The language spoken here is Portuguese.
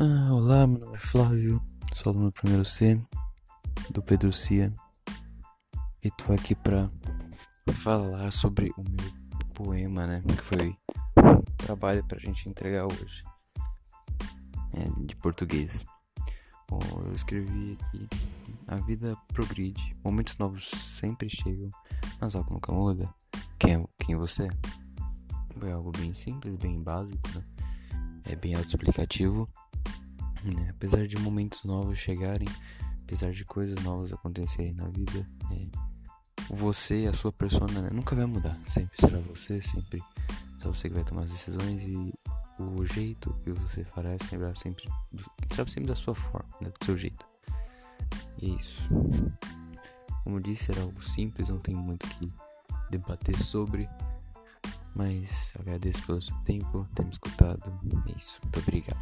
Ah, olá, meu nome é Flávio, sou aluno do primeiro C, do Pedro Cia, e tô aqui pra falar sobre o meu poema, né, que foi trabalho pra gente entregar hoje, é, de português. Bom, eu escrevi aqui, a vida progride, momentos novos sempre chegam, mas algo nunca muda. Quem é quem você é? É algo bem simples, bem básico, né? É bem autoexplicativo. Né? Apesar de momentos novos chegarem, apesar de coisas novas acontecerem na vida, é, você a sua persona né, nunca vai mudar. Sempre será você, sempre será você que vai tomar as decisões e o jeito que você fará é será sempre, será sempre da sua forma, né, do seu jeito. E é isso. Como disse, era algo simples, não tem muito que debater sobre. Mas agradeço pelo seu tempo, ter me escutado. É isso. Muito obrigado.